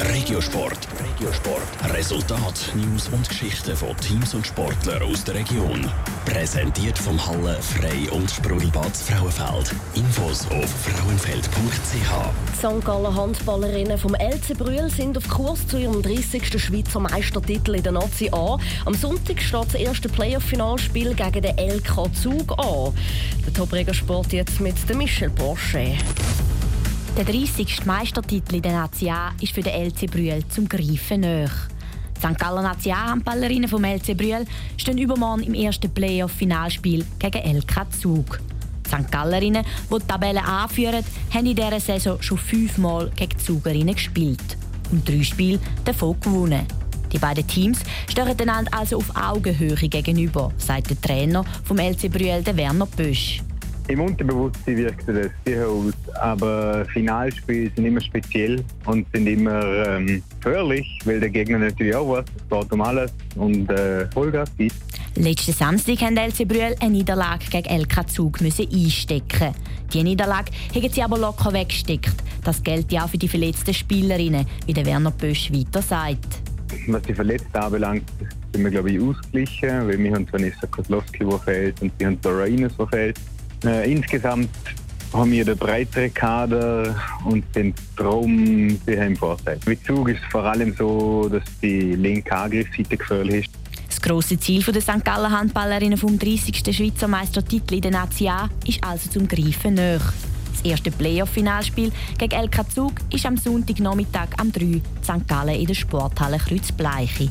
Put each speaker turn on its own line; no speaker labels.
Regiosport. Regiosport. Resultat, News und Geschichten von Teams und Sportlern aus der Region. Präsentiert vom Halle Frei und Sprudelbad Frauenfeld. Infos auf frauenfeld.ch.
St. Gallen Handballerinnen vom LC Brühl sind auf Kurs zu ihrem 30. Schweizer Meistertitel in der Nazi A. Am Sonntag steht das erste Playoff-Finalspiel gegen den LK Zug an. Der Top-Sport jetzt mit Michel Porsche.
Der 30. Meistertitel in der Nazi ist für den LC Brühl zum Greifen näher. St. Gallen Nazi A-Handballerinnen vom LC Brühl stehen übermorgen im ersten Playoff-Finalspiel gegen LK Zug. Die St. Gallerinnen, die die Tabelle anführen, haben in dieser Saison schon fünfmal gegen die Zugerinnen gespielt und drei Spiele davon gewonnen. Die beiden Teams stehen einander also auf Augenhöhe gegenüber, sagt der Trainer vom LC Brühl, Werner Bösch.
Im Unterbewusstsein wirkt das sicher aus, aber Finalspiele sind immer speziell und sind immer ähm, gefährlich, weil der Gegner natürlich auch was, es geht um alles und äh, Vollgas gibt.
Letzten Samstag musste LC Brühl eine Niederlage gegen LK Zug einstecken. Die Niederlage haben sie aber locker weggesteckt. Das gilt ja auch für die verletzten Spielerinnen, wie der Werner Bösch weiter sagt.
Was die Verletzten anbelangt, sind wir glaube ich ausgeglichen, weil wir haben Vanessa Kozlowski, die fehlt, und wir haben Dora Ines, die fehlt. Äh, insgesamt haben wir den breiteren Kader und sind darum sehr im Vorteil. Mit Zug ist es vor allem so, dass die linke Angriffsseite gefährlich ist.
Das grosse Ziel der St. Gallen Handballerinnen vom 30. Schweizer Meistertitel in der Nazi A ist also zum Greifen näher. Das erste Playoff-Finalspiel gegen LK Zug ist am Sonntagnachmittag am 3. St. Gallen in der Sporthalle Kreuzbleiche.